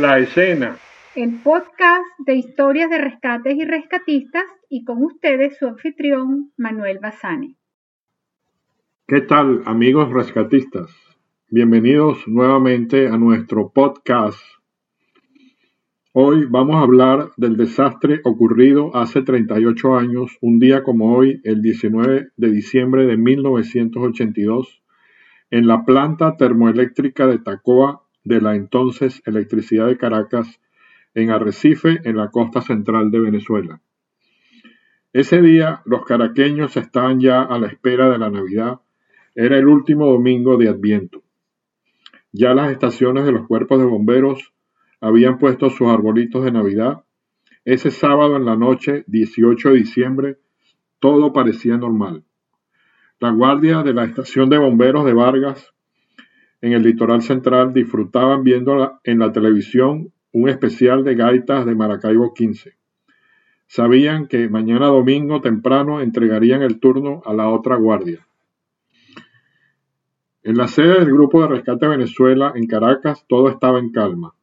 En la escena. El podcast de historias de rescates y rescatistas y con ustedes su anfitrión Manuel Bazani. ¿Qué tal amigos rescatistas? Bienvenidos nuevamente a nuestro podcast. Hoy vamos a hablar del desastre ocurrido hace 38 años, un día como hoy, el 19 de diciembre de 1982, en la planta termoeléctrica de Tacoa de la entonces Electricidad de Caracas, en Arrecife, en la costa central de Venezuela. Ese día los caraqueños estaban ya a la espera de la Navidad. Era el último domingo de Adviento. Ya las estaciones de los cuerpos de bomberos habían puesto sus arbolitos de Navidad. Ese sábado en la noche, 18 de diciembre, todo parecía normal. La guardia de la estación de bomberos de Vargas en el litoral central disfrutaban viendo en la televisión un especial de gaitas de Maracaibo 15. Sabían que mañana domingo temprano entregarían el turno a la otra guardia. En la sede del Grupo de Rescate Venezuela en Caracas todo estaba en calma.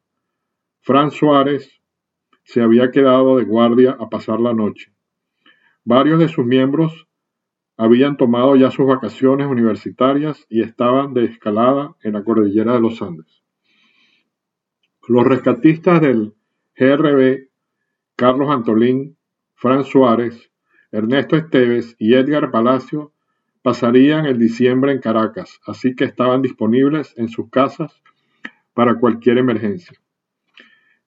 Fran Suárez se había quedado de guardia a pasar la noche. Varios de sus miembros habían tomado ya sus vacaciones universitarias y estaban de escalada en la cordillera de los Andes. Los rescatistas del GRB, Carlos Antolín, Fran Suárez, Ernesto Esteves y Edgar Palacio, pasarían el diciembre en Caracas, así que estaban disponibles en sus casas para cualquier emergencia.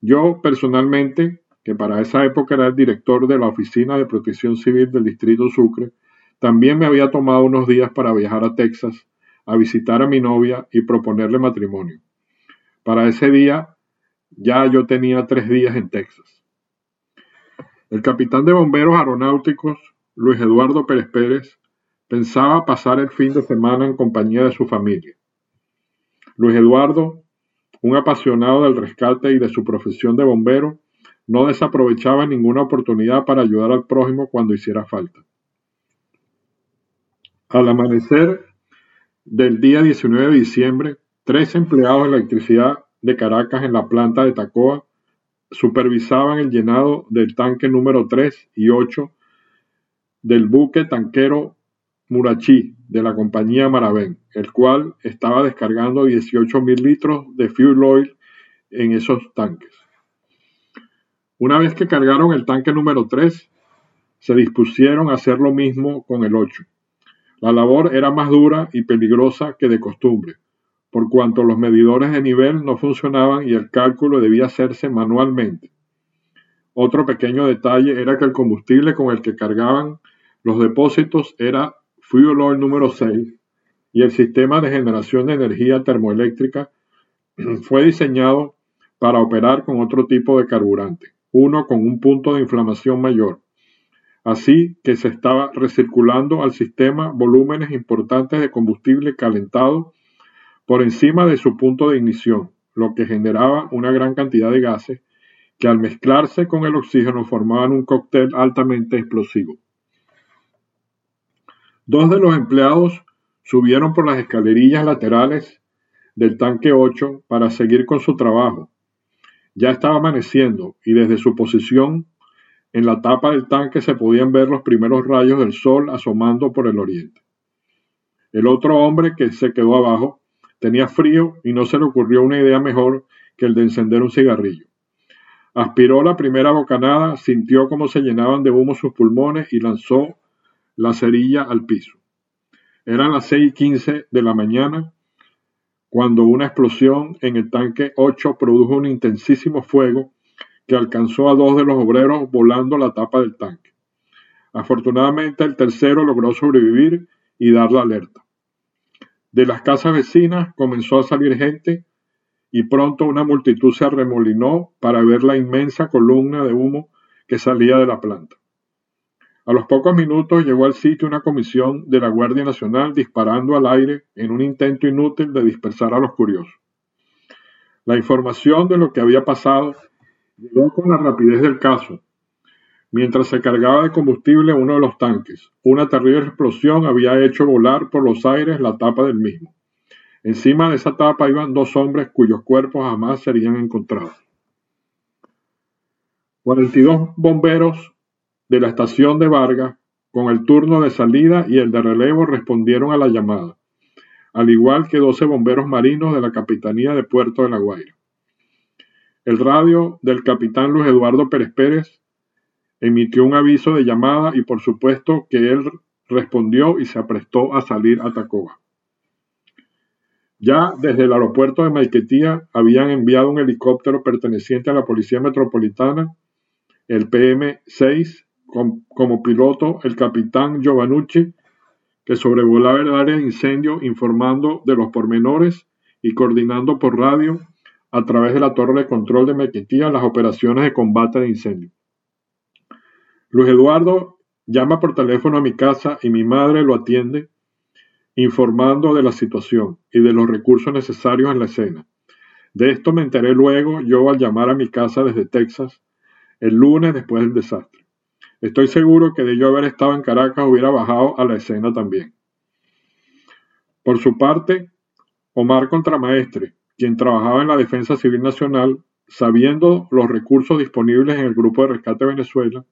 Yo personalmente, que para esa época era el director de la Oficina de Protección Civil del Distrito Sucre, también me había tomado unos días para viajar a Texas, a visitar a mi novia y proponerle matrimonio. Para ese día ya yo tenía tres días en Texas. El capitán de bomberos aeronáuticos, Luis Eduardo Pérez Pérez, pensaba pasar el fin de semana en compañía de su familia. Luis Eduardo, un apasionado del rescate y de su profesión de bombero, no desaprovechaba ninguna oportunidad para ayudar al prójimo cuando hiciera falta. Al amanecer del día 19 de diciembre, tres empleados de electricidad de Caracas en la planta de Tacoa supervisaban el llenado del tanque número 3 y 8 del buque tanquero Murachí de la compañía Maravén, el cual estaba descargando 18 mil litros de fuel oil en esos tanques. Una vez que cargaron el tanque número 3, se dispusieron a hacer lo mismo con el 8 la labor era más dura y peligrosa que de costumbre, por cuanto los medidores de nivel no funcionaban y el cálculo debía hacerse manualmente. Otro pequeño detalle era que el combustible con el que cargaban los depósitos era fuel oil número 6 y el sistema de generación de energía termoeléctrica fue diseñado para operar con otro tipo de carburante, uno con un punto de inflamación mayor. Así que se estaba recirculando al sistema volúmenes importantes de combustible calentado por encima de su punto de ignición, lo que generaba una gran cantidad de gases que al mezclarse con el oxígeno formaban un cóctel altamente explosivo. Dos de los empleados subieron por las escalerillas laterales del tanque 8 para seguir con su trabajo. Ya estaba amaneciendo y desde su posición en la tapa del tanque se podían ver los primeros rayos del sol asomando por el oriente. El otro hombre que se quedó abajo tenía frío y no se le ocurrió una idea mejor que el de encender un cigarrillo. Aspiró la primera bocanada, sintió cómo se llenaban de humo sus pulmones y lanzó la cerilla al piso. Eran las seis y quince de la mañana cuando una explosión en el tanque 8 produjo un intensísimo fuego que alcanzó a dos de los obreros volando la tapa del tanque. Afortunadamente el tercero logró sobrevivir y dar la alerta. De las casas vecinas comenzó a salir gente y pronto una multitud se arremolinó para ver la inmensa columna de humo que salía de la planta. A los pocos minutos llegó al sitio una comisión de la Guardia Nacional disparando al aire en un intento inútil de dispersar a los curiosos. La información de lo que había pasado Con la rapidez del caso. Mientras se cargaba de combustible uno de los tanques, una terrible explosión había hecho volar por los aires la tapa del mismo. Encima de esa tapa iban dos hombres cuyos cuerpos jamás serían encontrados. 42 bomberos de la estación de Vargas, con el turno de salida y el de relevo, respondieron a la llamada, al igual que 12 bomberos marinos de la Capitanía de Puerto de La Guaira. El radio del capitán Luis Eduardo Pérez Pérez emitió un aviso de llamada y por supuesto que él respondió y se aprestó a salir a Tacoba. Ya desde el aeropuerto de Maiquetía habían enviado un helicóptero perteneciente a la Policía Metropolitana, el PM-6, como piloto el capitán Giovannucci, que sobrevolaba el área de incendio informando de los pormenores y coordinando por radio a través de la torre de control de Maiquetía las operaciones de combate de incendio. Luis Eduardo llama por teléfono a mi casa y mi madre lo atiende informando de la situación y de los recursos necesarios en la escena. De esto me enteré luego yo al llamar a mi casa desde Texas el lunes después del desastre. Estoy seguro que de yo haber estado en Caracas hubiera bajado a la escena también. Por su parte, Omar Contramaestre, quien trabajaba en la Defensa Civil Nacional, sabiendo los recursos disponibles en el Grupo de Rescate Venezuela,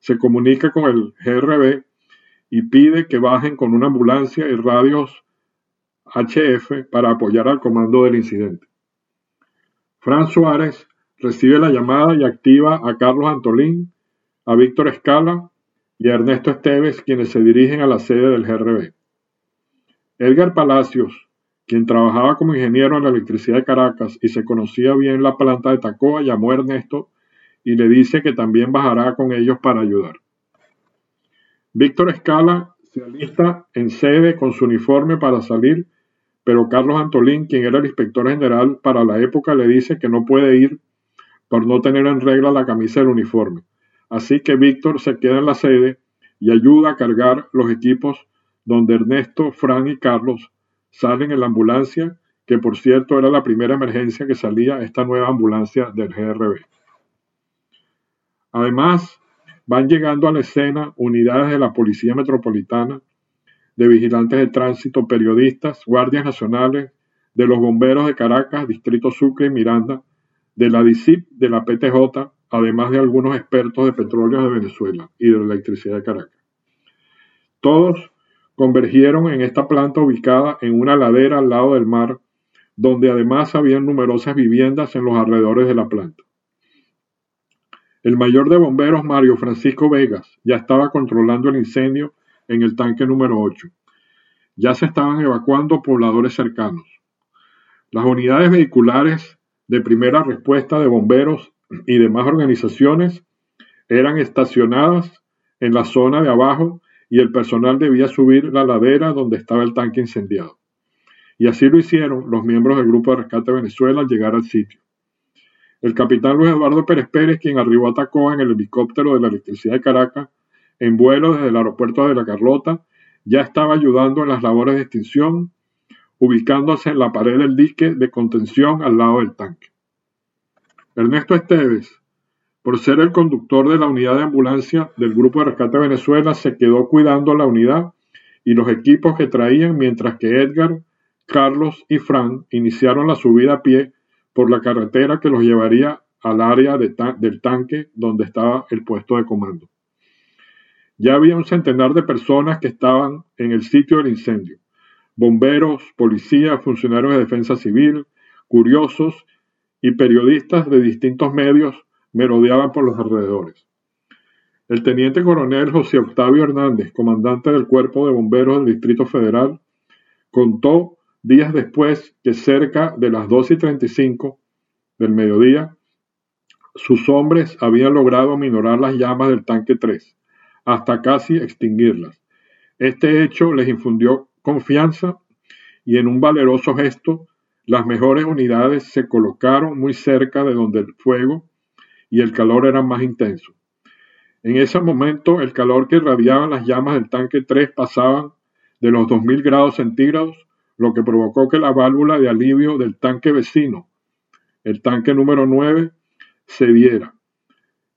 se comunica con el GRB y pide que bajen con una ambulancia y radios HF para apoyar al comando del incidente. Fran Suárez recibe la llamada y activa a Carlos Antolín, a Víctor Escala y a Ernesto Esteves, quienes se dirigen a la sede del GRB. Edgar Palacios, quien trabajaba como ingeniero en la electricidad de Caracas y se conocía bien la planta de Tacoa, llamó a Ernesto y le dice que también bajará con ellos para ayudar. Víctor Escala se alista en sede con su uniforme para salir, pero Carlos Antolín, quien era el inspector general para la época, le dice que no puede ir por no tener en regla la camisa del uniforme. Así que Víctor se queda en la sede y ayuda a cargar los equipos donde Ernesto, Fran y Carlos salen en la ambulancia, que por cierto era la primera emergencia que salía esta nueva ambulancia del GRB. Además, van llegando a la escena unidades de la Policía Metropolitana, de vigilantes de tránsito, periodistas, guardias nacionales, de los bomberos de Caracas, Distrito Sucre y Miranda, de la DICIP, de la PTJ, además de algunos expertos de petróleo de Venezuela y de electricidad de Caracas. Todos convergieron en esta planta ubicada en una ladera al lado del mar, donde además había numerosas viviendas en los alrededores de la planta. El mayor de bomberos, Mario Francisco Vegas, ya estaba controlando el incendio en el tanque número 8. Ya se estaban evacuando pobladores cercanos. Las unidades vehiculares de primera respuesta de bomberos y demás organizaciones eran estacionadas en la zona de abajo y el personal debía subir la ladera donde estaba el tanque incendiado. Y así lo hicieron los miembros del Grupo de Rescate Venezuela al llegar al sitio. El capitán Luis Eduardo Pérez Pérez, quien arribó a Tacoa en el helicóptero de la electricidad de Caracas, en vuelo desde el aeropuerto de La Carlota, ya estaba ayudando en las labores de extinción, ubicándose en la pared del dique de contención al lado del tanque. Ernesto Esteves, por ser el conductor de la unidad de ambulancia del Grupo de Rescate Venezuela, se quedó cuidando la unidad y los equipos que traían, mientras que Edgar, Carlos y Fran iniciaron la subida a pie por la carretera que los llevaría al área del tanque donde estaba el puesto de comando. Ya había un centenar de personas que estaban en el sitio del incendio. Bomberos, policías, funcionarios de defensa civil, curiosos y periodistas de distintos medios merodeaban por los alrededores. El teniente coronel José Octavio Hernández, comandante del Cuerpo de Bomberos del Distrito Federal, contó días después que cerca de las 2 y 35 del mediodía, sus hombres habían logrado minorar las llamas del tanque 3, hasta casi extinguirlas. Este hecho les infundió confianza y en un valeroso gesto, las mejores unidades se colocaron muy cerca de donde el fuego y el calor era más intenso. En ese momento, el calor que irradiaban las llamas del tanque 3 pasaban de los 2000 grados centígrados lo que provocó que la válvula de alivio del tanque vecino, el tanque número 9, cediera.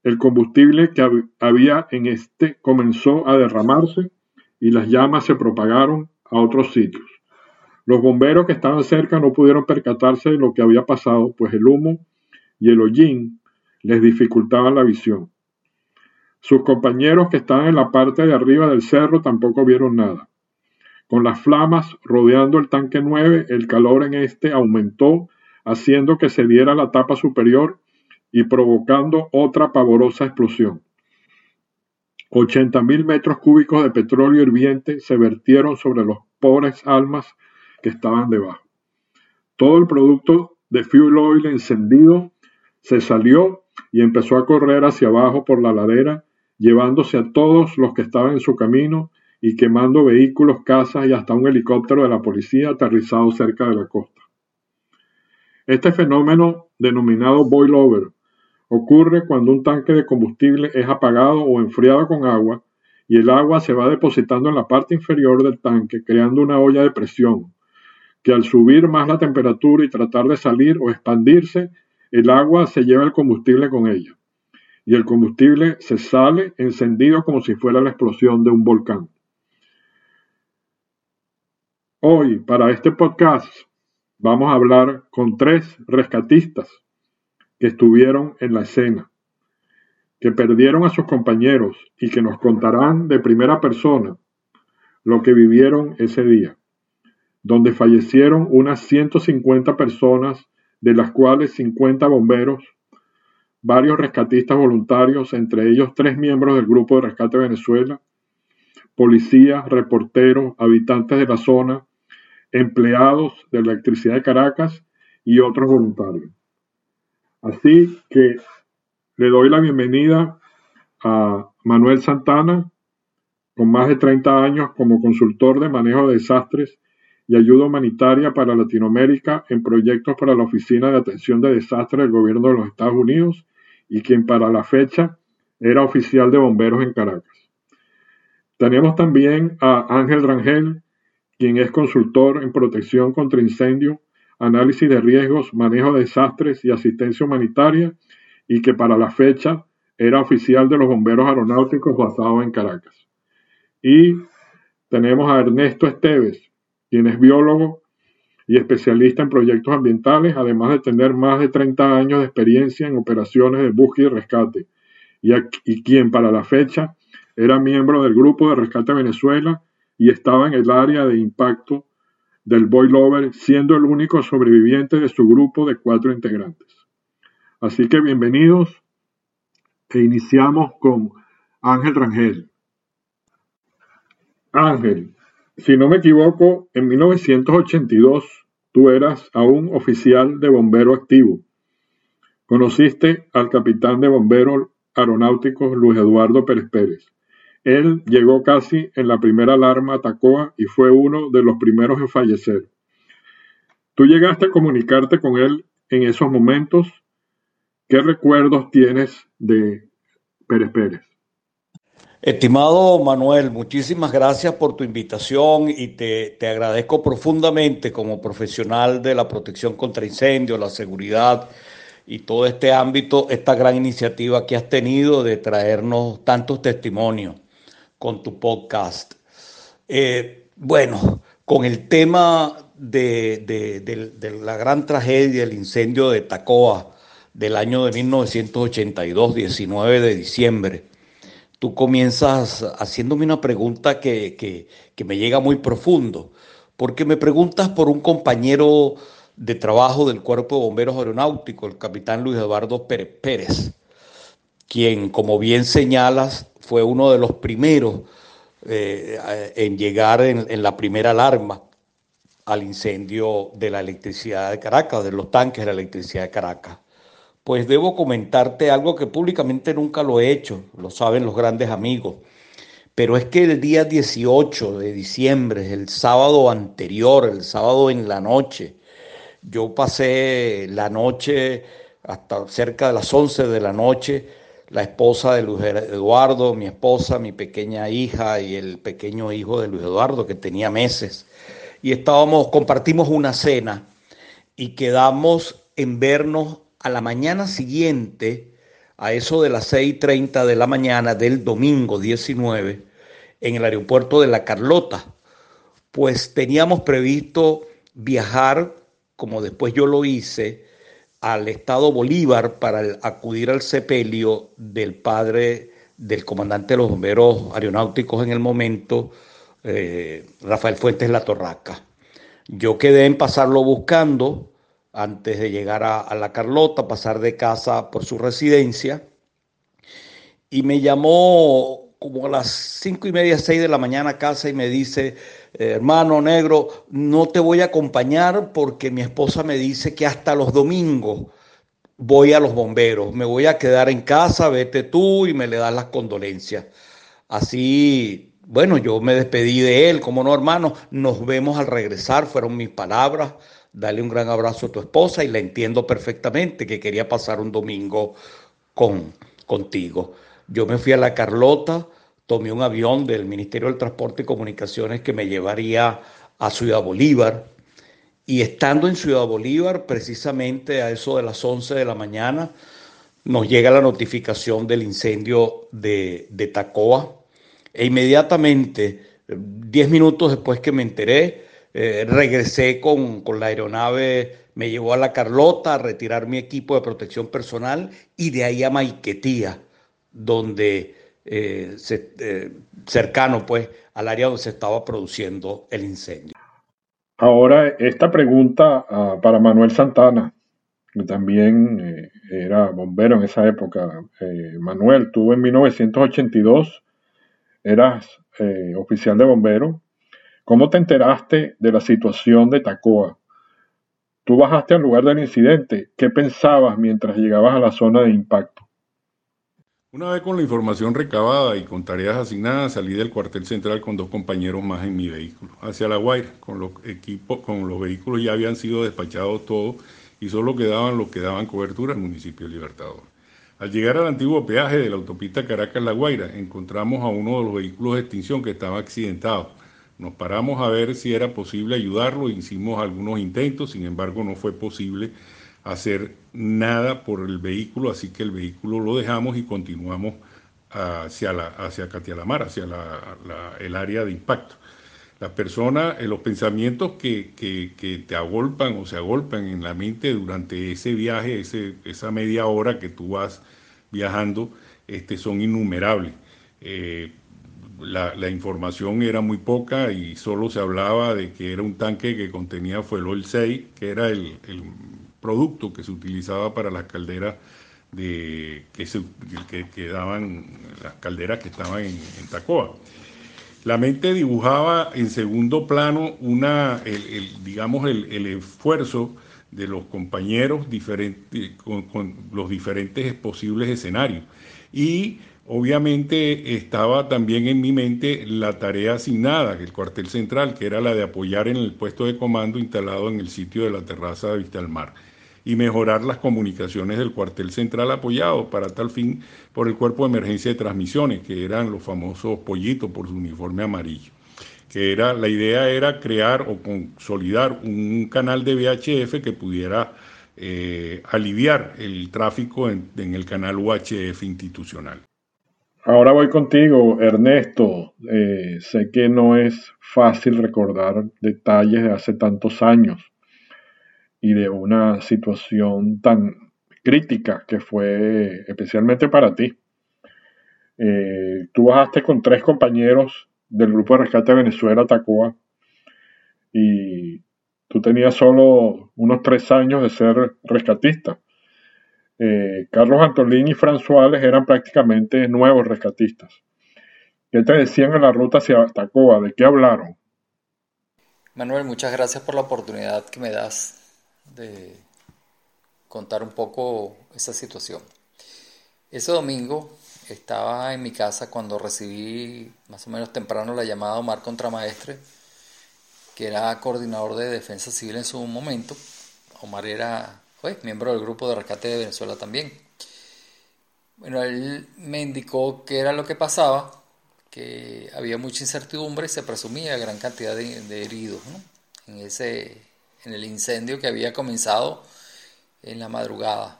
El combustible que había en este comenzó a derramarse y las llamas se propagaron a otros sitios. Los bomberos que estaban cerca no pudieron percatarse de lo que había pasado, pues el humo y el hollín les dificultaban la visión. Sus compañeros que estaban en la parte de arriba del cerro tampoco vieron nada. Con las flamas rodeando el tanque 9, el calor en este aumentó, haciendo que se diera la tapa superior y provocando otra pavorosa explosión. 80.000 metros cúbicos de petróleo hirviente se vertieron sobre los pobres almas que estaban debajo. Todo el producto de fuel oil encendido se salió y empezó a correr hacia abajo por la ladera, llevándose a todos los que estaban en su camino y quemando vehículos, casas y hasta un helicóptero de la policía aterrizado cerca de la costa. Este fenómeno, denominado boil over, ocurre cuando un tanque de combustible es apagado o enfriado con agua y el agua se va depositando en la parte inferior del tanque, creando una olla de presión, que al subir más la temperatura y tratar de salir o expandirse, el agua se lleva el combustible con ella. Y el combustible se sale encendido como si fuera la explosión de un volcán. Hoy, para este podcast, vamos a hablar con tres rescatistas que estuvieron en la escena, que perdieron a sus compañeros y que nos contarán de primera persona lo que vivieron ese día, donde fallecieron unas 150 personas, de las cuales 50 bomberos, varios rescatistas voluntarios, entre ellos tres miembros del Grupo de Rescate Venezuela, policías, reporteros, habitantes de la zona, empleados de electricidad de Caracas y otros voluntarios. Así que le doy la bienvenida a Manuel Santana, con más de 30 años como consultor de manejo de desastres y ayuda humanitaria para Latinoamérica en proyectos para la Oficina de Atención de Desastres del Gobierno de los Estados Unidos y quien para la fecha era oficial de bomberos en Caracas. Tenemos también a Ángel Rangel, quien es consultor en protección contra incendio, análisis de riesgos, manejo de desastres y asistencia humanitaria, y que para la fecha era oficial de los bomberos aeronáuticos basado en Caracas. Y tenemos a Ernesto Esteves, quien es biólogo y especialista en proyectos ambientales, además de tener más de 30 años de experiencia en operaciones de búsqueda y rescate, y, quien para la fecha era miembro del Grupo de Rescate Venezuela y estaba en el área de impacto del Boilover, siendo el único sobreviviente de su grupo de cuatro integrantes. Así que bienvenidos e iniciamos con Ángel Rangel. Ángel, si no me equivoco, en 1982 tú eras aún oficial de bombero activo. Conociste al capitán de bomberos aeronáuticos Luis Eduardo Pérez Pérez. Él llegó casi en la primera alarma a Tacoa y fue uno de los primeros en fallecer. ¿Tú llegaste a comunicarte con él en esos momentos? ¿Qué recuerdos tienes de Pérez Pérez? Estimado Manuel, muchísimas gracias por tu invitación y te, te, agradezco profundamente como profesional de la protección contra incendios, la seguridad y todo este ámbito, esta gran iniciativa que has tenido de traernos tantos testimonios con tu podcast. Eh, bueno, con el tema de, de, la gran tragedia, el incendio de Tacoa del año de 1982, 19 de diciembre, tú comienzas haciéndome una pregunta que, que, me llega muy profundo, porque me preguntas por un compañero de trabajo del Cuerpo de Bomberos Aeronáuticos, el capitán Luis Eduardo Pérez Pérez, quien, como bien señalas, fue uno de los primeros eh, en llegar en, la primera alarma al incendio de la electricidad de Caracas, de los tanques de la electricidad de Caracas. Pues debo comentarte algo que públicamente nunca lo he hecho, lo saben los grandes amigos, pero es que el día 18 de diciembre, el sábado anterior, el sábado en la noche, yo pasé la noche hasta cerca de las 11 de la noche la esposa de Luis Eduardo, mi esposa, mi pequeña hija y el pequeño hijo de Luis Eduardo que tenía meses. Y estábamos, compartimos una cena y quedamos en vernos a la mañana siguiente, a eso de las 6.30 de la mañana del domingo 19, en el aeropuerto de La Carlota. Pues teníamos previsto viajar, como después yo lo hice, al estado Bolívar para acudir al sepelio del padre del comandante de los bomberos aeronáuticos en el momento, eh, Rafael Fuentes La Torraca. Yo quedé en pasarlo buscando antes de llegar a, la Carlota, pasar de casa por su residencia, y me llamó como a las cinco y media, seis de la mañana a casa y me dice, hermano negro, no te voy a acompañar porque mi esposa me dice que hasta los domingos voy a los bomberos, me voy a quedar en casa, vete tú y me le das las condolencias. Así, bueno, yo me despedí de él, como no, hermano, nos vemos al regresar, fueron mis palabras, dale un gran abrazo a tu esposa y la entiendo perfectamente que quería pasar un domingo con, contigo. Yo me fui a la Carlota, tomé un avión del Ministerio del Transporte y Comunicaciones que me llevaría a Ciudad Bolívar. Y estando en Ciudad Bolívar, precisamente a eso de las 11 de la mañana, nos llega la notificación del incendio de, de Tacoa. E inmediatamente, 10 minutos después que me enteré, eh, regresé con, con la aeronave, me llevó a la Carlota a retirar mi equipo de protección personal y de ahí a Maiquetía donde eh, eh, cercano pues al área donde se estaba produciendo el incendio. Ahora, esta pregunta ah, para Manuel Santana, que también era bombero en esa época. Manuel, tú en 1982 eras oficial de bombero. ¿Cómo te enteraste de la situación de Tacoa? Tú bajaste al lugar del incidente. ¿Qué pensabas mientras llegabas a la zona de impacto? Una vez con la información recabada y con tareas asignadas, salí del cuartel central con dos compañeros más en mi vehículo, hacia La Guaira, con los equipos, con los vehículos ya habían sido despachados todos y solo quedaban los que daban cobertura al municipio de Libertador. Al llegar al antiguo peaje de la autopista Caracas-La Guaira, encontramos a uno de los vehículos de extinción que estaba accidentado. Nos paramos a ver si era posible ayudarlo, hicimos algunos intentos, sin embargo no fue posible hacer nada por el vehículo, así que el vehículo lo dejamos y continuamos hacia, la, hacia Catialamar, hacia el área de impacto. Las personas, eh, los pensamientos que, que, te agolpan o se agolpan en la mente durante ese viaje, ese, esa media hora que tú vas viajando, este, son innumerables. Eh, la, información era muy poca y solo se hablaba de que era un tanque que contenía fuel 6, que era el, el producto que se utilizaba para las calderas de, que, se, que, daban, las calderas que estaban en, Tacoa. La mente dibujaba en segundo plano una, el, digamos, el, esfuerzo de los compañeros diferentes, con, los diferentes posibles escenarios. Y obviamente estaba también en mi mente la tarea asignada, el cuartel central, que era la de apoyar en el puesto de comando instalado en el sitio de la terraza de Vista al Mar y mejorar las comunicaciones del cuartel central apoyado para tal fin por el Cuerpo de Emergencia de Transmisiones, que eran los famosos pollitos por su uniforme amarillo. Que era, la idea era crear o consolidar un canal de VHF que pudiera eh, aliviar el tráfico en, el canal UHF institucional. Ahora voy contigo, Ernesto. Eh, sé que no es fácil recordar detalles de hace tantos años, y de una situación tan crítica que fue especialmente para ti. Eh, tú bajaste con tres compañeros del grupo de rescate de Venezuela, Tacoa, y tú tenías solo unos tres años de ser rescatista. Eh, Carlos Antolín y Fran Suárez eran prácticamente nuevos rescatistas. ¿Qué te decían en la ruta hacia Tacoa? ¿De qué hablaron? Manuel, muchas gracias por la oportunidad que me das de contar un poco esa situación. Ese domingo estaba en mi casa cuando recibí más o menos temprano la llamada de Omar Contramaestre, que era coordinador de defensa civil en su momento. Omar era pues, miembro del grupo de rescate de Venezuela también. Bueno, él me indicó qué era lo que pasaba, que había mucha incertidumbre y se presumía gran cantidad de, heridos en ese en el incendio que había comenzado en la madrugada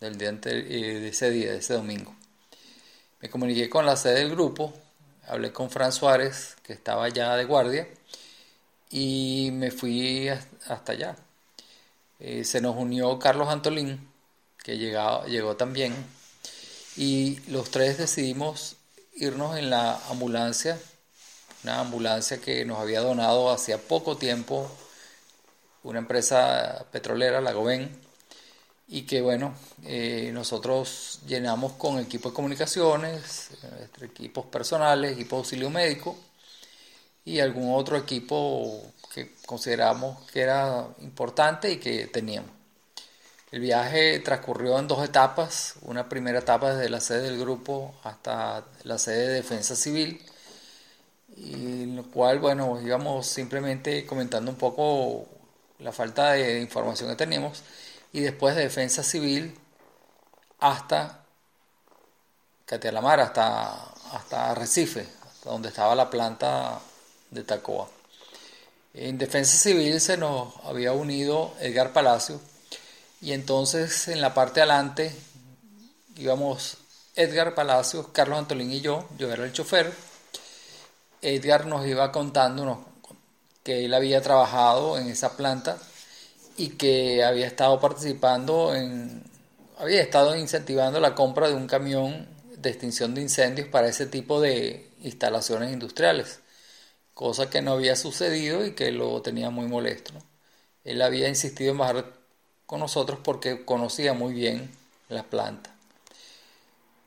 del día eh, de ese día, de ese domingo. Me comuniqué con la sede del grupo, hablé con Fran Suárez, que estaba ya de guardia, y me fui hasta allá. Eh, se nos unió Carlos Antolín, que llegó también, y los tres decidimos irnos en la ambulancia, una ambulancia que nos había donado hacía poco tiempo una empresa petrolera, la Goben, y que bueno, eh, nosotros llenamos con equipos de comunicaciones, equipos personales, equipo de auxilio médico y algún otro equipo consideramos que era importante y que teníamos. El viaje transcurrió en dos etapas, una primera etapa desde la sede del grupo hasta la sede de defensa civil, y en lo cual, bueno, íbamos simplemente comentando un poco la falta de información que teníamos, y después de defensa civil hasta Catialamar, hasta, hasta Recife, donde estaba la planta de Tacoa. En Defensa Civil se nos había unido Edgar Palacio y entonces en la parte adelante íbamos Edgar Palacios, Carlos Antolín y yo, yo era el chofer. Edgar nos iba contándonos que él había trabajado en esa planta y que había estado participando en, había estado incentivando la compra de un camión de extinción de incendios para ese tipo de instalaciones industriales cosa que no había sucedido y que lo tenía muy molesto. Él había insistido en bajar con nosotros porque conocía muy bien la planta.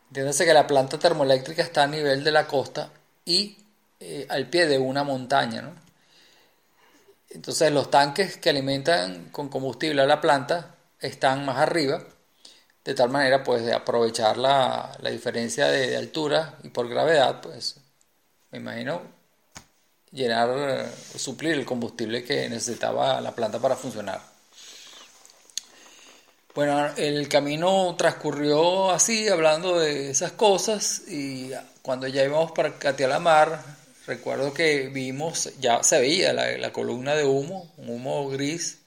Entiéndase que la planta termoeléctrica está a nivel de la costa y eh, al pie de una montaña. Entonces los tanques que alimentan con combustible a la planta están más arriba, de tal manera pues de aprovechar la, diferencia de, de, altura y por gravedad, pues me imagino llenar, suplir el combustible que necesitaba la planta para funcionar. Bueno, el camino transcurrió así, hablando de esas cosas, y cuando ya íbamos para Catialamar, recuerdo que vimos, ya se veía la, columna de humo, un humo gris,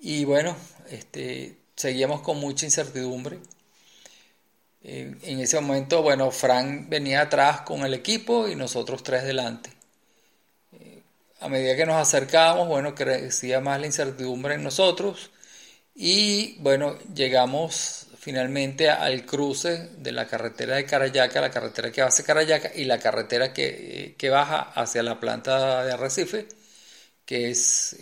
y bueno, este, seguíamos con mucha incertidumbre. En ese momento, bueno, Frank venía atrás con el equipo y nosotros tres delante a medida que nos acercábamos, bueno, crecía más la incertidumbre en nosotros y bueno, llegamos finalmente al cruce de la carretera de Carayaca, la carretera que va hacia Carayaca y la carretera que, baja hacia la planta de Arrecife, que es,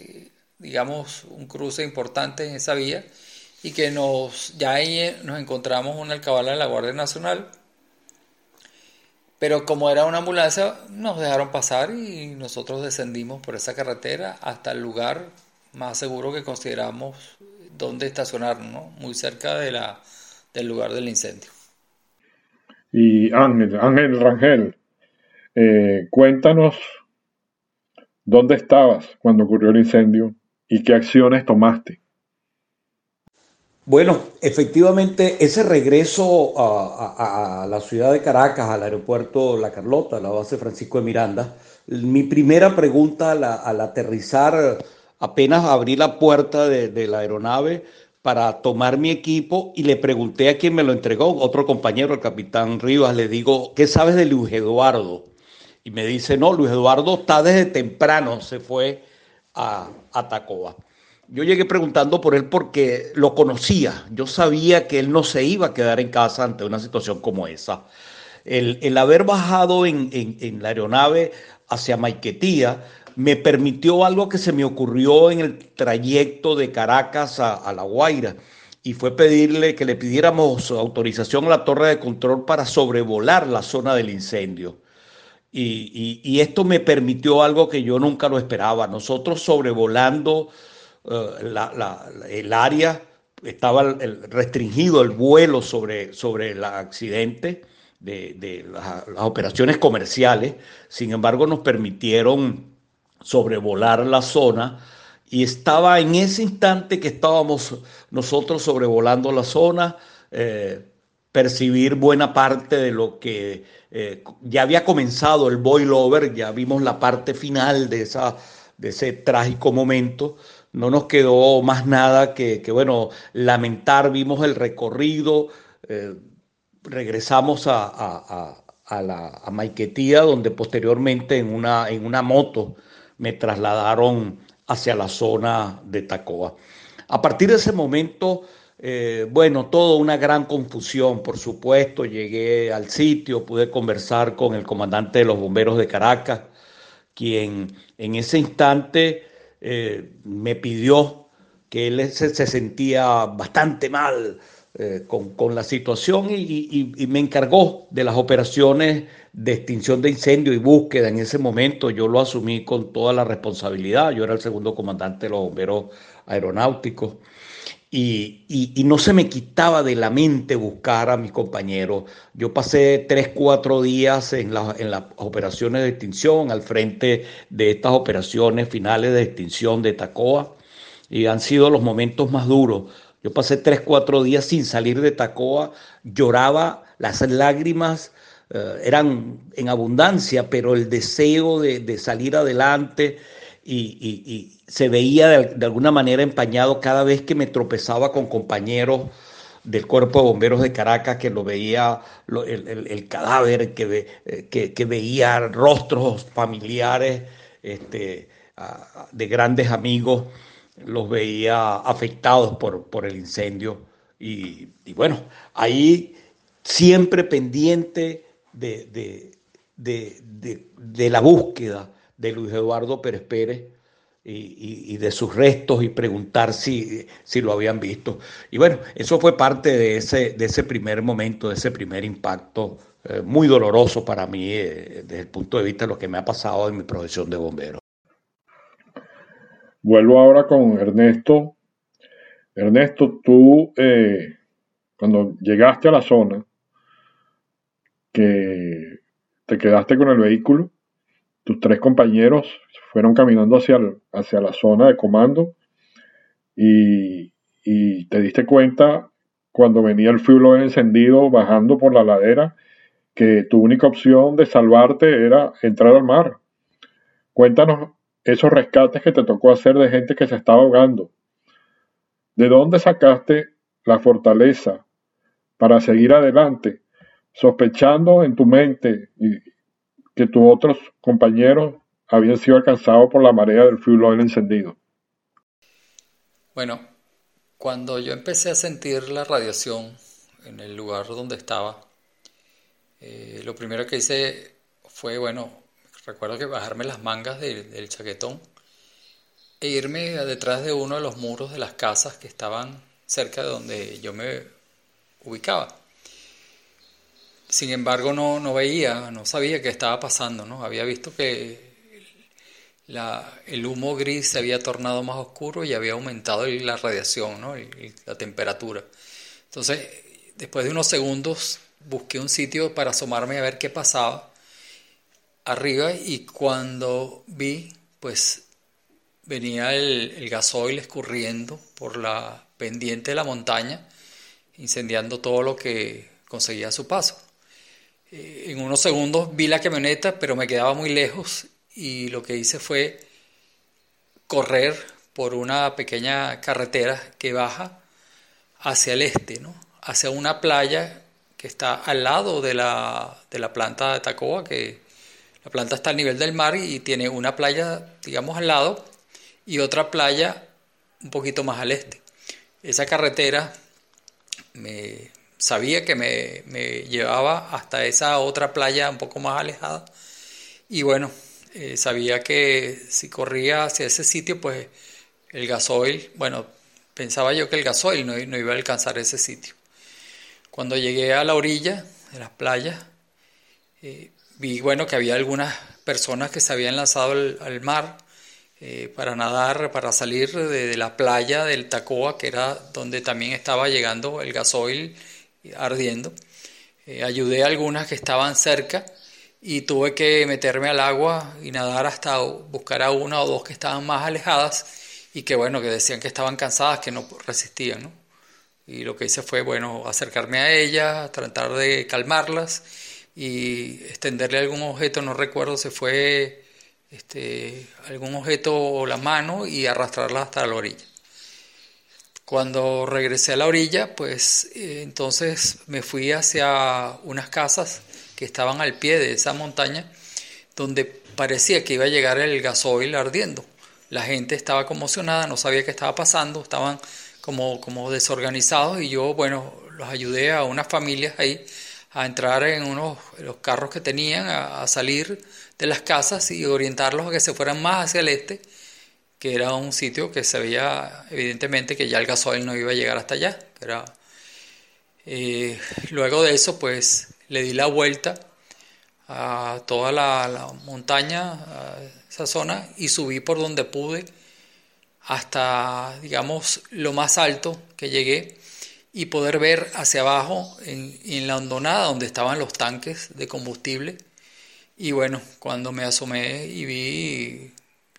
digamos, un cruce importante en esa vía y que nos, ya ahí nos encontramos una alcabala de la Guardia Nacional pero como era una ambulancia, nos dejaron pasar y nosotros descendimos por esa carretera hasta el lugar más seguro que consideramos donde estacionarnos, muy cerca de la, del lugar del incendio. Y Ángel, Ángel Rangel, eh, cuéntanos dónde estabas cuando ocurrió el incendio y qué acciones tomaste. Bueno, efectivamente, ese regreso a, la ciudad de Caracas, al aeropuerto La Carlota, la base Francisco de Miranda, mi primera pregunta al, aterrizar, apenas abrí la puerta de, la aeronave para tomar mi equipo y le pregunté a quien me lo entregó, otro compañero, el capitán Rivas, le digo, ¿qué sabes de Luis Eduardo? Y me dice, no, Luis Eduardo está desde temprano, se fue a, a. Yo llegué preguntando por él porque lo conocía. Yo sabía que él no se iba a quedar en casa ante una situación como esa. El, haber bajado en, la aeronave hacia Maiquetía me permitió algo que se me ocurrió en el trayecto de Caracas a, La Guaira y fue pedirle que le pidiéramos autorización a la torre de control para sobrevolar la zona del incendio. y esto me permitió algo que yo nunca lo esperaba. Nosotros sobrevolando eh, el área, estaba restringido el vuelo sobre, sobre el accidente de, las, operaciones comerciales, sin embargo nos permitieron sobrevolar la zona y estaba en ese instante que estábamos nosotros sobrevolando la zona, eh, percibir buena parte de lo que eh, ya había comenzado el boil over, ya vimos la parte final de, esa, de ese trágico momento, no nos quedó más nada que, bueno, lamentar, vimos el recorrido, eh, regresamos a, la, Maiquetía, donde posteriormente en una, en una moto me trasladaron hacia la zona de Tacoa. A partir de ese momento, eh, bueno, toda una gran confusión, por supuesto. Llegué al sitio, pude conversar con el comandante de los bomberos de Caracas, quien en ese instante eh, me pidió que él se, sentía bastante mal eh, con, la situación y, y, me encargó de las operaciones de extinción de incendio y búsqueda. En ese momento yo lo asumí con toda la responsabilidad. Yo era el segundo comandante de los bomberos aeronáuticos y, no se me quitaba de la mente buscar a mis compañeros. Yo pasé tres, cuatro días en, en las operaciones de extinción, al frente de estas operaciones finales de extinción de Tacoa, y han sido los momentos más duros. Yo pasé tres, cuatro días sin salir de Tacoa, lloraba, las lágrimas eh, eran en abundancia, pero el deseo de, salir adelante y se veía de, alguna manera empañado cada vez que me tropezaba con compañeros del Cuerpo de Bomberos de Caracas, que lo veía el, cadáver, que, que, veía rostros familiares este, de grandes amigos, los veía afectados por, el incendio. Y, bueno, ahí siempre pendiente de la búsqueda de Luis Eduardo Pérez Pérez y, de sus restos y preguntar si, si lo habían visto. Y bueno, eso fue parte de ese, de ese primer momento, de ese primer impacto eh, muy doloroso para mí eh, desde el punto de vista de lo que me ha pasado en mi profesión de bombero. Vuelvo ahora con Ernesto. Ernesto, tú eh, cuando llegaste a la zona, que te quedaste con el vehículo, tus tres compañeros fueron caminando hacia, hacia la zona de comando y, te diste cuenta cuando venía el fuel encendido bajando por la ladera que tu única opción de salvarte era entrar al mar. Cuéntanos esos rescates que te tocó hacer de gente que se estaba ahogando. ¿De dónde sacaste la fortaleza para seguir adelante, sospechando en tu mente que tus otros compañeros habían sido alcanzados por la marea del fuel encendido. Bueno, cuando yo empecé a sentir la radiación en el lugar donde estaba, eh, lo primero que hice fue, bueno, recuerdo que bajarme las mangas del chaquetón e irme detrás de uno de los muros de las casas que estaban cerca de donde yo me ubicaba. Sin embargo, no, no veía, no sabía qué estaba pasando, ¿no? Había visto que el humo gris se había tornado más oscuro y había aumentado la radiación, ¿no? la temperatura. Entonces, después de unos segundos, busqué un sitio para asomarme a ver qué pasaba arriba y cuando vi, pues venía el, el gasoil escurriendo por la pendiente de la montaña, incendiando todo lo que conseguía a su paso. Eh, en unos segundos vi la camioneta, pero me quedaba muy lejos y lo que hice fue correr por una pequeña carretera que baja hacia el este, ¿no? hacia una playa que está al lado de la, de la planta de Tacoa, que la planta está al nivel del mar y tiene una playa, digamos, al lado y otra playa un poquito más al este. Esa carretera me sabía que me, me llevaba hasta esa otra playa un poco más alejada y bueno, eh, sabía que si corría hacia ese sitio, pues el gasoil, bueno, pensaba yo que el gasoil no, iba a alcanzar ese sitio. Cuando llegué a la orilla de las playas, eh, vi bueno que había algunas personas que se habían lanzado al, mar eh, para nadar, para salir de, la playa del Tacoa, que era donde también estaba llegando el gasoil ardiendo. ayudé a algunas que estaban cerca y tuve que meterme al agua y nadar hasta buscar a una o dos que estaban más alejadas y que bueno, que decían que estaban cansadas, que no resistían. Y lo que hice fue, bueno, acercarme a ellas, tratar de calmarlas y extenderle algún objeto, no recuerdo si fue este, algún objeto o la mano y arrastrarla hasta la orilla. Cuando regresé a la orilla, pues eh, entonces me fui hacia unas casas que estaban al pie de esa montaña, donde parecía que iba a llegar el gasoil ardiendo. La gente estaba conmocionada, no sabía qué estaba pasando, estaban como, como desorganizados y yo, bueno, los ayudé a unas familias ahí a entrar en unos los carros que tenían, a, salir de las casas y orientarlos a que se fueran más hacia el este, que era un sitio que se veía evidentemente que ya el gasoil no iba a llegar hasta allá. Era, eh, luego de eso, pues le di la vuelta a toda la, montaña, a esa zona, y subí por donde pude hasta, digamos, lo más alto que llegué y poder ver hacia abajo en, la hondonada donde estaban los tanques de combustible. Y bueno, cuando me asomé y vi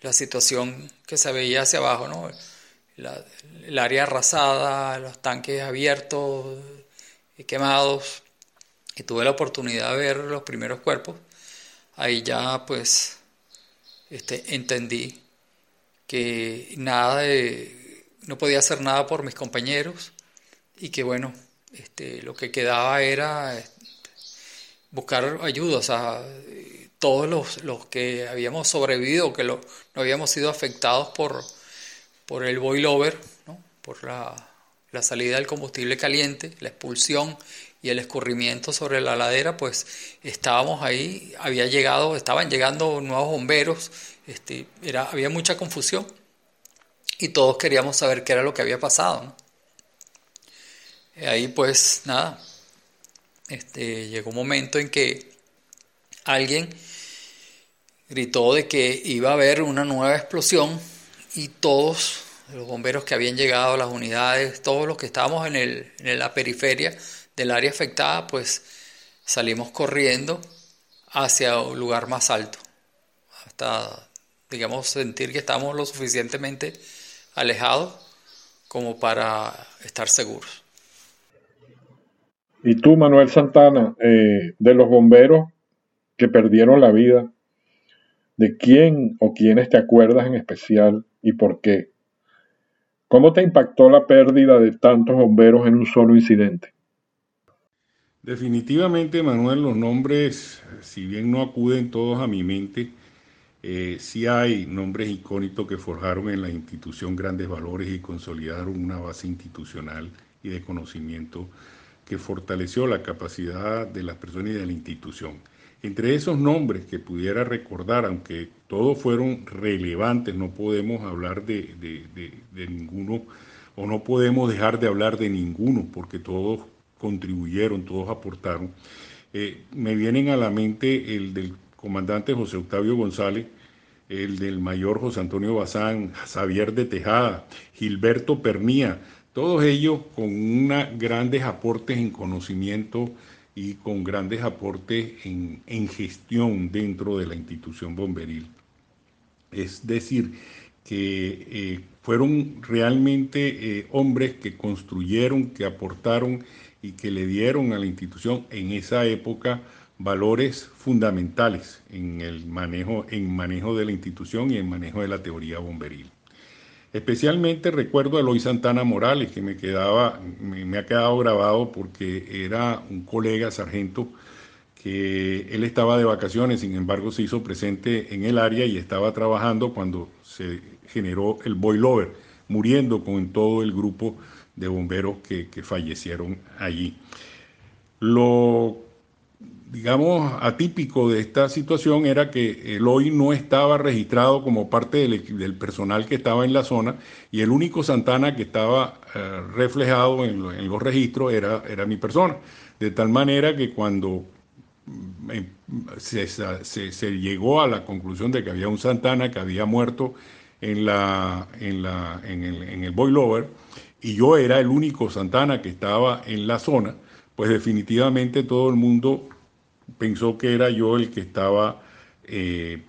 la situación que se veía hacia abajo, ¿no? el área arrasada, los tanques abiertos, quemados, y tuve la oportunidad de ver los primeros cuerpos, ahí ya pues este, entendí que nada de, no podía hacer nada por mis compañeros y que bueno, este, lo que quedaba era buscar ayuda, o sea, todos los, los que habíamos sobrevivido, que no habíamos sido afectados por, por el boilover, ¿no? por la, la salida del combustible caliente, la expulsión y el escurrimiento sobre la ladera, pues estábamos ahí, había llegado, estaban llegando nuevos bomberos, este, era, había mucha confusión y todos queríamos saber qué era lo que había pasado. ahí pues nada, este, llegó un momento en que alguien gritó de que iba a haber una nueva explosión y todos los bomberos que habían llegado, las unidades, todos los que estábamos en, el, en la periferia, del área afectada, pues salimos corriendo hacia un lugar más alto, hasta, digamos, sentir que estamos lo suficientemente alejados como para estar seguros. Y tú, Manuel Santana, eh, de los bomberos que perdieron la vida, ¿de quién o quiénes te acuerdas en especial y por qué? ¿Cómo te impactó la pérdida de tantos bomberos en un solo incidente? Definitivamente, Manuel, los nombres, si bien no acuden todos a mi mente, eh, sí hay nombres icónicos que forjaron en la institución grandes valores y consolidaron una base institucional y de conocimiento que fortaleció la capacidad de las personas y de la institución. Entre esos nombres que pudiera recordar, aunque todos fueron relevantes, no podemos hablar de, ninguno o no podemos dejar de hablar de ninguno, porque todos contribuyeron, todos aportaron. Eh, me vienen a la mente el del comandante José Octavio González, el del mayor José Antonio Bazán, Xavier de Tejada, Gilberto Pernía, todos ellos con grandes aportes en conocimiento y con grandes aportes en, gestión dentro de la institución bomberil. Es decir, que eh, fueron realmente eh, hombres que construyeron, que aportaron y que le dieron a la institución en esa época valores fundamentales en el manejo, en manejo de la institución y en manejo de la teoría bomberil. Especialmente recuerdo a Eloy Santana Morales, que me, quedaba, me, ha quedado grabado porque era un colega sargento que él estaba de vacaciones, sin embargo se hizo presente en el área y estaba trabajando cuando se generó el boilover, muriendo con todo el grupo de bomberos que, fallecieron allí. Lo, digamos, atípico de esta situación era que el hoy no estaba registrado como parte del, personal que estaba en la zona y el único Santana que estaba eh, reflejado en, los registros era, era mi persona. De tal manera que cuando mm, em, se, llegó a la conclusión de que había un Santana que había muerto en, la, en, la, en, el, en el boilover, y yo era el único Santana que estaba en la zona, pues definitivamente todo el mundo pensó que era yo el que estaba, eh,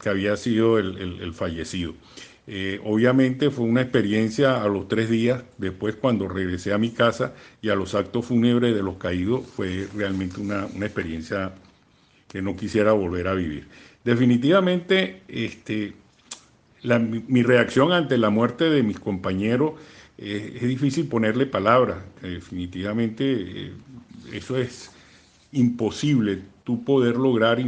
que había sido el, fallecido. Eh, obviamente fue una experiencia a los tres días, después cuando regresé a mi casa y a los actos fúnebres de los caídos, fue realmente una, experiencia que no quisiera volver a vivir. Definitivamente, este, mi reacción ante la muerte de mis compañeros es difícil ponerle palabras. Definitivamente eh, eso es imposible, tú poder lograr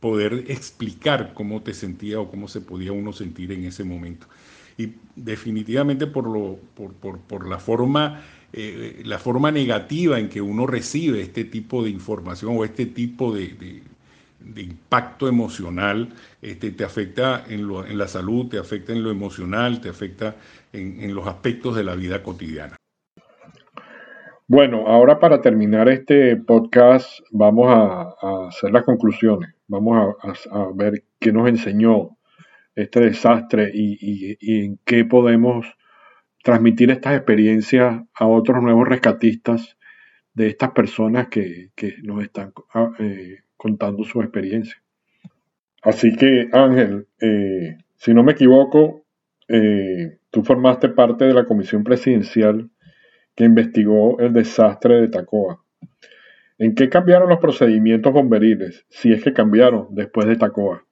poder explicar cómo te sentía o cómo se podía uno sentir en ese momento. Y definitivamente por, lo, por, la forma eh, la forma negativa en que uno recibe este tipo de información o este tipo de, impacto emocional, este, te afecta en, lo, en, la salud, te afecta en lo emocional, te afecta en, los aspectos de la vida cotidiana. Bueno, ahora para terminar este podcast vamos a, hacer las conclusiones, vamos a, ver qué nos enseñó este desastre y, en qué podemos transmitir estas experiencias a otros nuevos rescatistas de estas personas que, nos están ah, eh, contando su experiencia. Así que Ángel, eh, si no me equivoco, eh, tú formaste parte de la comisión presidencial que investigó el desastre de Tacoa. ¿En qué cambiaron los procedimientos bomberiles, si es que cambiaron después de Tacoa?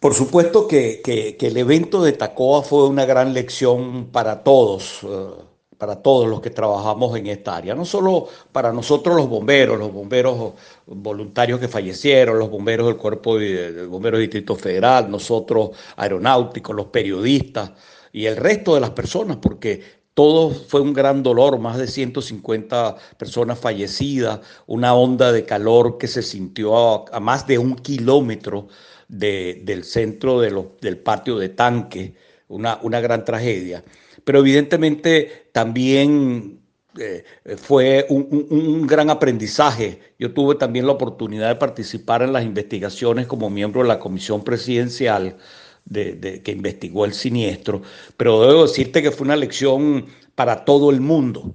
Por supuesto que, el evento de Tacoa fue una gran lección para todos, eh, para todos los que trabajamos en esta área, no solo para nosotros los bomberos, los bomberos voluntarios que fallecieron, los bomberos del Cuerpo de, Bomberos del Distrito Federal, nosotros aeronáuticos, los periodistas y el resto de las personas, porque todo fue un gran dolor, más de 150 personas fallecidas, una onda de calor que se sintió a más de un kilómetro del centro del patio de tanque, una, gran tragedia. Pero evidentemente también eh, fue un, gran aprendizaje. Yo tuve también la oportunidad de participar en las investigaciones como miembro de la comisión presidencial que investigó el siniestro, pero debo decirte que fue una lección para todo el mundo.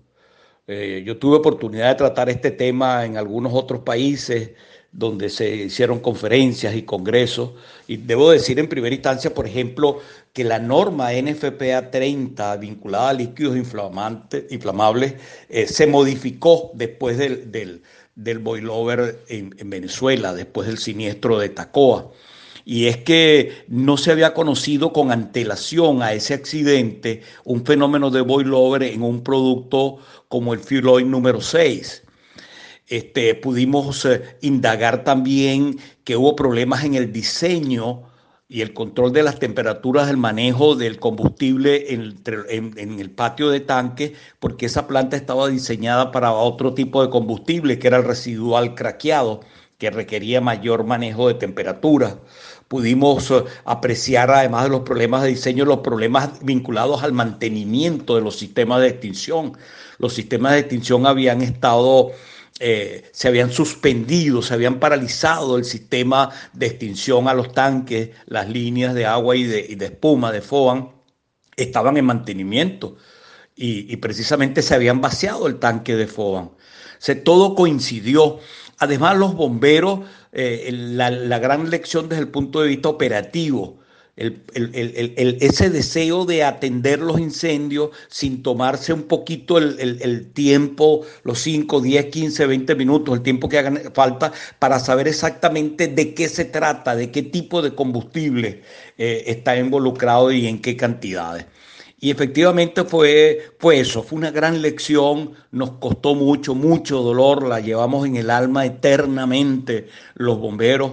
Eh, yo tuve oportunidad de tratar este tema en algunos otros países donde se hicieron conferencias y congresos. Y debo decir en primera instancia, por ejemplo, que la norma NFPA 30 vinculada a líquidos inflamables eh, se modificó después del, del, del boilover en, Venezuela, después del siniestro de Tacoa. Y es que no se había conocido con antelación a ese accidente un fenómeno de boilover en un producto como el fuel oil número 6. Este, pudimos eh, indagar también que hubo problemas en el diseño y el control de las temperaturas del manejo del combustible en, el patio de tanque, porque esa planta estaba diseñada para otro tipo de combustible, que era el residual craqueado, que requería mayor manejo de temperatura. Pudimos eh, apreciar, además de los problemas de diseño, los problemas vinculados al mantenimiento de los sistemas de extinción. Los sistemas de extinción habían estado eh, se habían suspendido, se habían paralizado el sistema de extinción a los tanques, las líneas de agua y de, espuma de FOAN estaban en mantenimiento y, precisamente se habían vaciado el tanque de FOAN. Se, todo coincidió. Además, los bomberos, eh, la gran lección desde el punto de vista operativo, el, ese deseo de atender los incendios sin tomarse un poquito el, tiempo, los 5, 10, 15, 20 minutos, el tiempo que haga falta para saber exactamente de qué se trata, de qué tipo de combustible eh, está involucrado y en qué cantidades. Y efectivamente fue, fue eso, fue una gran lección, nos costó mucho, mucho dolor, la llevamos en el alma eternamente los bomberos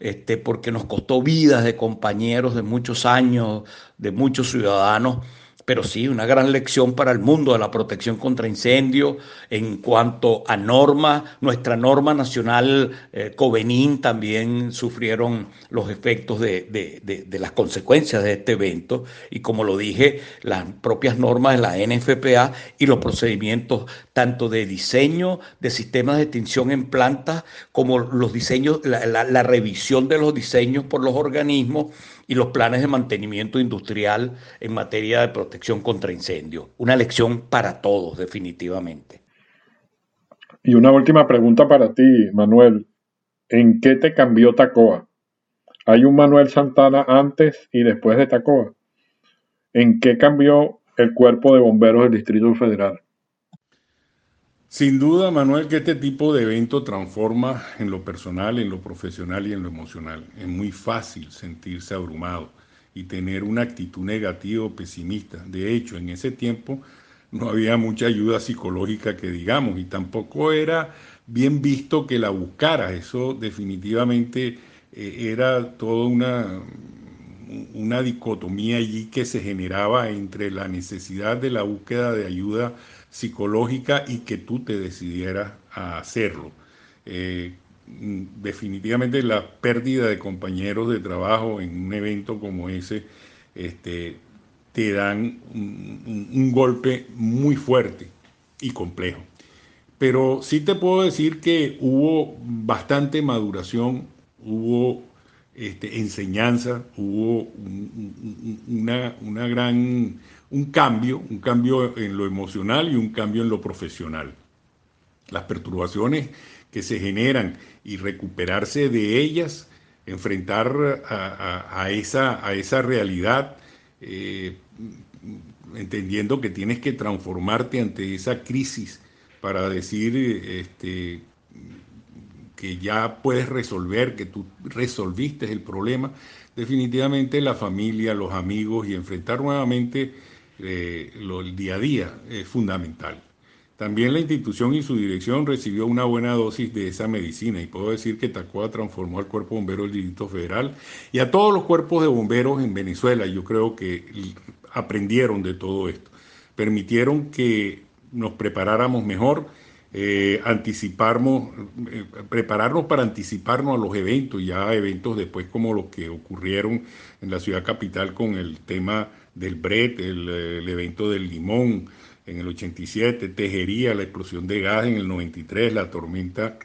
este, porque nos costó vidas de compañeros de muchos años, de muchos ciudadanos pero sí, una gran lección para el mundo de la protección contra incendios en cuanto a normas. Nuestra norma nacional eh, también sufrieron los efectos de, de, las consecuencias de este evento y como lo dije, las propias normas de la NFPA y los procedimientos tanto de diseño de sistemas de extinción en plantas como los diseños, la revisión de los diseños por los organismos y los planes de mantenimiento industrial en materia de protección contra incendios. Una lección para todos, definitivamente. Y una última pregunta para ti, Manuel. ¿En qué te cambió Tacoa? Hay un Manuel Santana antes y después de Tacoa. ¿En qué cambió el cuerpo de bomberos del Distrito Federal? Sin duda, Manuel, que este tipo de evento transforma en lo personal, en lo profesional y en lo emocional. Es muy fácil sentirse abrumado y tener una actitud negativa o pesimista. De hecho, en ese tiempo no había mucha ayuda psicológica que digamos y tampoco era bien visto que la buscara. Eso definitivamente eh, era toda una, una dicotomía allí que se generaba entre la necesidad de la búsqueda de ayuda psicológica y que tú te decidieras a hacerlo. Eh, definitivamente la pérdida de compañeros de trabajo en un evento como ese este, te dan un, golpe muy fuerte y complejo. Pero sí te puedo decir que hubo bastante maduración, hubo este, enseñanza, hubo una, una gran, un cambio, un cambio en lo emocional y un cambio en lo profesional. Las perturbaciones que se generan y recuperarse de ellas, enfrentar a, esa, a esa realidad, eh, entendiendo que tienes que transformarte ante esa crisis para decir este, que ya puedes resolver, que tú resolviste el problema, definitivamente la familia, los amigos y enfrentar nuevamente eh, lo, el día a día es fundamental. También la institución y su dirección recibió una buena dosis de esa medicina y puedo decir que Tacoa transformó al Cuerpo Bombero del Distrito Federal y a todos los cuerpos de bomberos en Venezuela. Yo creo que aprendieron de todo esto. Permitieron que nos preparáramos mejor, eh, anticiparnos, eh, prepararnos para anticiparnos a los eventos, ya eventos después como los que ocurrieron en la ciudad capital con el tema del BRET, el evento del limón, en el 87, Tejería, la explosión de gas en el 93, la tormenta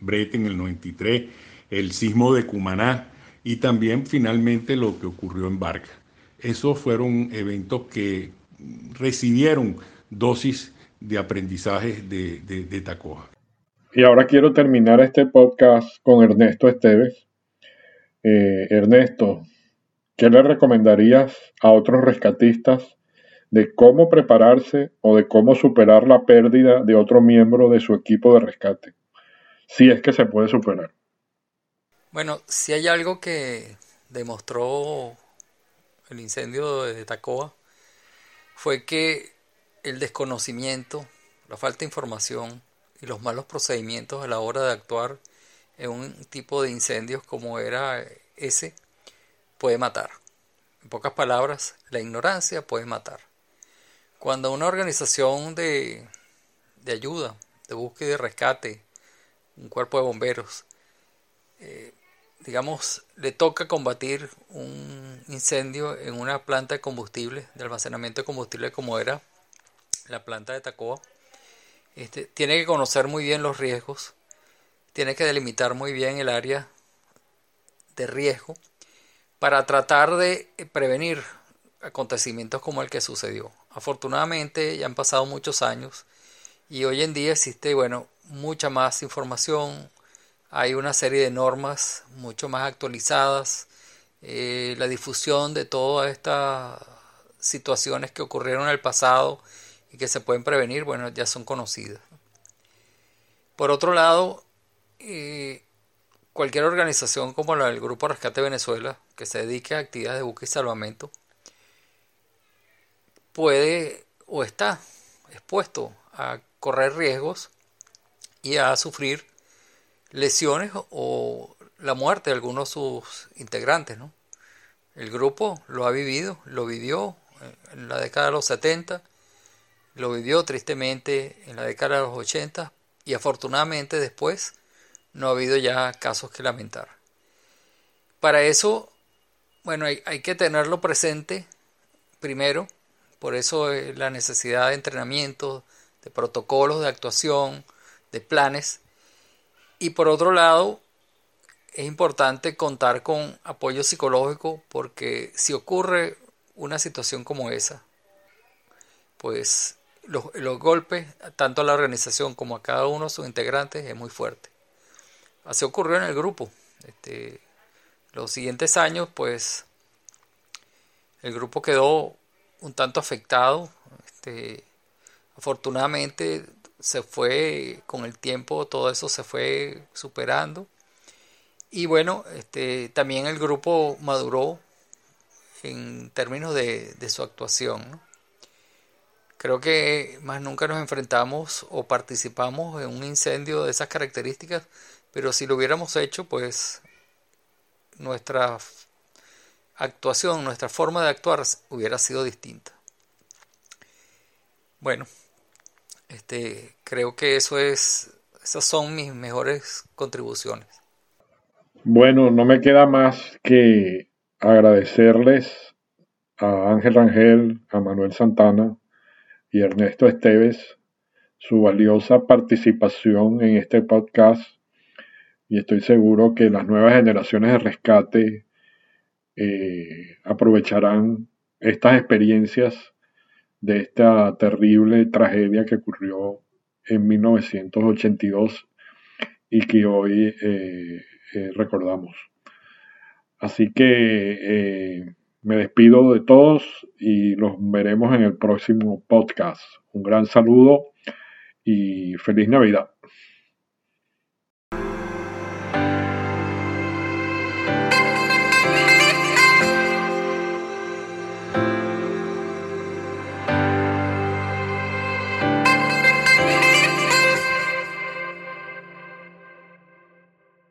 Brete en el 93, el sismo de Cumaná y también finalmente lo que ocurrió en Barca. Esos fueron eventos que recibieron dosis de aprendizaje de, de, Tacoja. Y ahora quiero terminar este podcast con Ernesto Esteves. Eh, Ernesto, ¿qué le recomendarías a otros rescatistas de cómo prepararse o de cómo superar la pérdida de otro miembro de su equipo de rescate, si es que se puede superar. Bueno, si hay algo que demostró el incendio de Tacoa, fue que el desconocimiento, la falta de información y los malos procedimientos a la hora de actuar en un tipo de incendios como era ese, puede matar. En pocas palabras, la ignorancia puede matar. Cuando una organización de, ayuda, de búsqueda y de rescate, un cuerpo de bomberos, eh, digamos, le toca combatir un incendio en una planta de combustible, de almacenamiento de combustible como era la planta de Tacoa, este, tiene que conocer muy bien los riesgos, tiene que delimitar muy bien el área de riesgo para tratar de prevenir acontecimientos como el que sucedió. Afortunadamente ya han pasado muchos años y hoy en día existe, bueno, mucha más información, hay una serie de normas mucho más actualizadas, eh, la difusión de todas estas situaciones que ocurrieron en el pasado y que se pueden prevenir, bueno, ya son conocidas. Por otro lado, eh, cualquier organización como la del Grupo Rescate Venezuela, que se dedique a actividades de búsqueda y salvamento, puede o está expuesto a correr riesgos y a sufrir lesiones o la muerte de algunos de sus integrantes. ¿no? El grupo lo ha vivido, lo vivió en la década de los 70, lo vivió tristemente en la década de los 80 y afortunadamente después no ha habido ya casos que lamentar. Para eso, bueno, hay, que tenerlo presente primero por eso eh, la necesidad de entrenamiento, de protocolos de actuación, de planes. Y por otro lado, es importante contar con apoyo psicológico porque si ocurre una situación como esa, pues los, golpes, tanto a la organización como a cada uno de sus integrantes, es muy fuerte. Así ocurrió en el grupo. Este, los siguientes años, pues, el grupo quedó un tanto afectado. Este, afortunadamente se fue con el tiempo, todo eso se fue superando. Y bueno, este, también el grupo maduró en términos de, su actuación. Creo que más nunca nos enfrentamos o participamos en un incendio de esas características, pero si lo hubiéramos hecho, pues nuestra actuación, nuestra forma de actuar hubiera sido distinta. Bueno, este, creo que eso es, esas son mis mejores contribuciones. Bueno, no me queda más que agradecerles a Ángel Rangel, a Manuel Santana y Ernesto Esteves su valiosa participación en este podcast y estoy seguro que las nuevas generaciones de rescate eh, aprovecharán estas experiencias de esta terrible tragedia que ocurrió en 1982 y que hoy eh, eh, recordamos. Así que me despido de todos y los veremos en el próximo podcast. Un gran saludo y feliz Navidad.